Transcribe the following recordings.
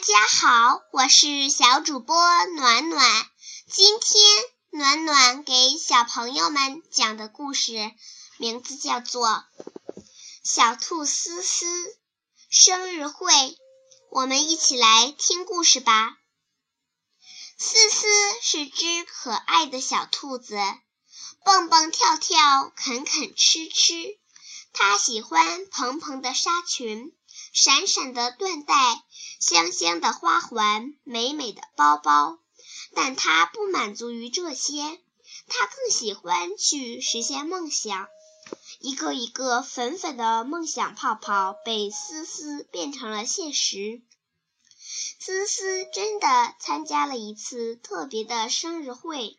大家好，我是小主播暖暖。今天暖暖给小朋友们讲的故事名字叫做《小兔思思生日会》。我们一起来听故事吧。思思是只可爱的小兔子，蹦蹦跳跳，啃啃吃吃。它喜欢蓬蓬的纱裙。闪闪的缎带，香香的花环，美美的包包，但他不满足于这些，他更喜欢去实现梦想。一个一个粉粉的梦想泡泡被思思变成了现实。思思真的参加了一次特别的生日会。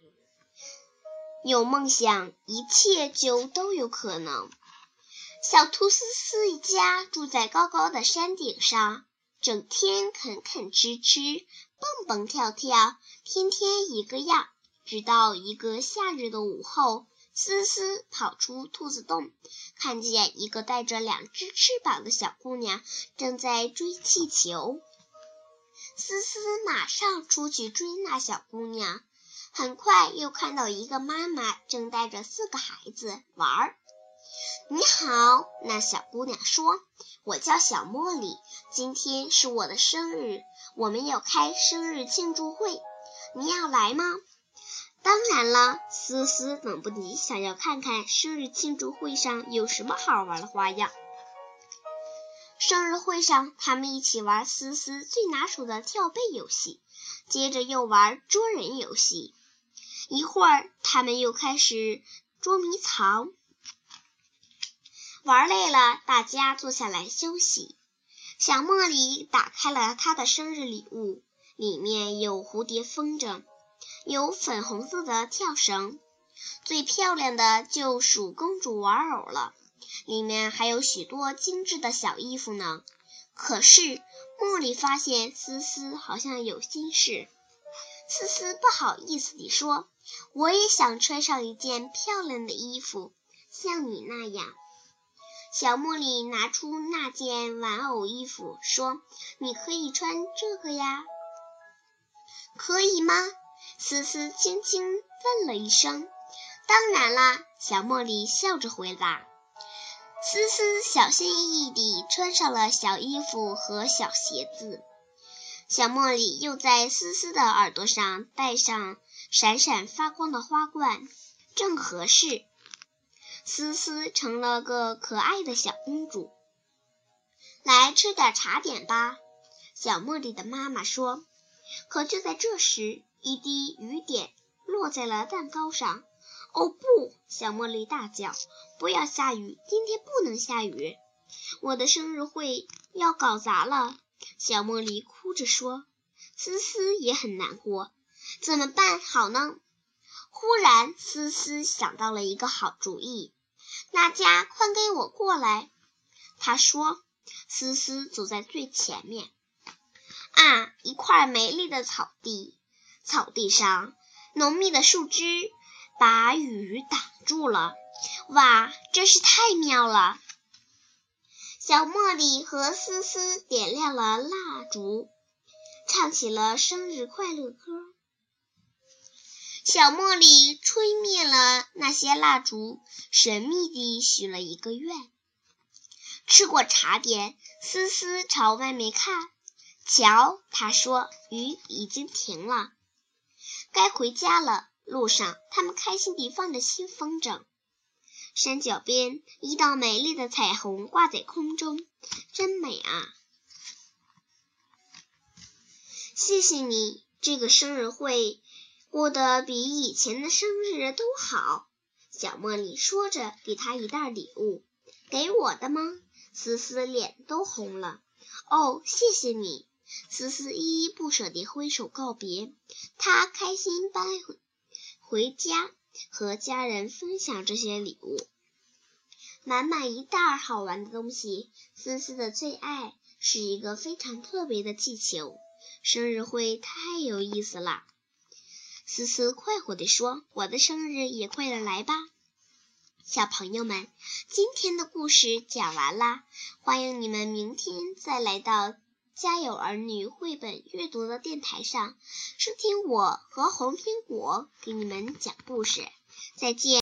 有梦想，一切就都有可能。小兔思思一家住在高高的山顶上，整天啃啃吃吃，蹦蹦跳跳，天天一个样。直到一个夏日的午后，思思跑出兔子洞，看见一个带着两只翅膀的小姑娘正在追气球。思思马上出去追那小姑娘，很快又看到一个妈妈正带着四个孩子玩儿。你好，那小姑娘说：“我叫小茉莉，今天是我的生日，我们要开生日庆祝会，你要来吗？”当然了，思思等不及，想要看看生日庆祝会上有什么好玩的花样。生日会上，他们一起玩思思最拿手的跳背游戏，接着又玩捉人游戏，一会儿他们又开始捉迷藏。玩累了，大家坐下来休息。小茉莉打开了她的生日礼物，里面有蝴蝶风筝，有粉红色的跳绳，最漂亮的就属公主玩偶了，里面还有许多精致的小衣服呢。可是茉莉发现思思好像有心事，思思不好意思地说：“我也想穿上一件漂亮的衣服，像你那样。”小茉莉拿出那件玩偶衣服，说：“你可以穿这个呀，可以吗？”思思轻轻问了一声。“当然啦！”小茉莉笑着回答。思思小心翼翼地穿上了小衣服和小鞋子。小茉莉又在思思的耳朵上戴上闪闪发光的花冠，正合适。思思成了个可爱的小公主。来吃点茶点吧，小茉莉的妈妈说。可就在这时，一滴雨点落在了蛋糕上。哦不！小茉莉大叫：“不要下雨！今天不能下雨！我的生日会要搞砸了！”小茉莉哭着说。思思也很难过，怎么办好呢？忽然，思思想到了一个好主意。大家快给我过来！他说。思思走在最前面。啊，一块美丽的草地，草地上浓密的树枝把雨挡住了。哇，真是太妙了！小茉莉和思思点亮了蜡烛，唱起了生日快乐歌。小茉莉吹灭了那些蜡烛，神秘地许了一个愿。吃过茶点，思思朝外面看，瞧，她说：“雨已经停了，该回家了。”路上，他们开心地放着新风筝。山脚边，一道美丽的彩虹挂在空中，真美啊！谢谢你，这个生日会。过得比以前的生日都好，小茉莉说着，给他一袋礼物。给我的吗？思思脸都红了。哦，谢谢你！思思依依不舍地挥手告别。她开心搬回家，和家人分享这些礼物。满满一袋好玩的东西。思思的最爱是一个非常特别的气球。生日会太有意思了。思思快活地说：“我的生日也快点来吧，小朋友们！今天的故事讲完啦，欢迎你们明天再来到家有儿女绘本阅读的电台上收听我和红苹果给你们讲故事。再见。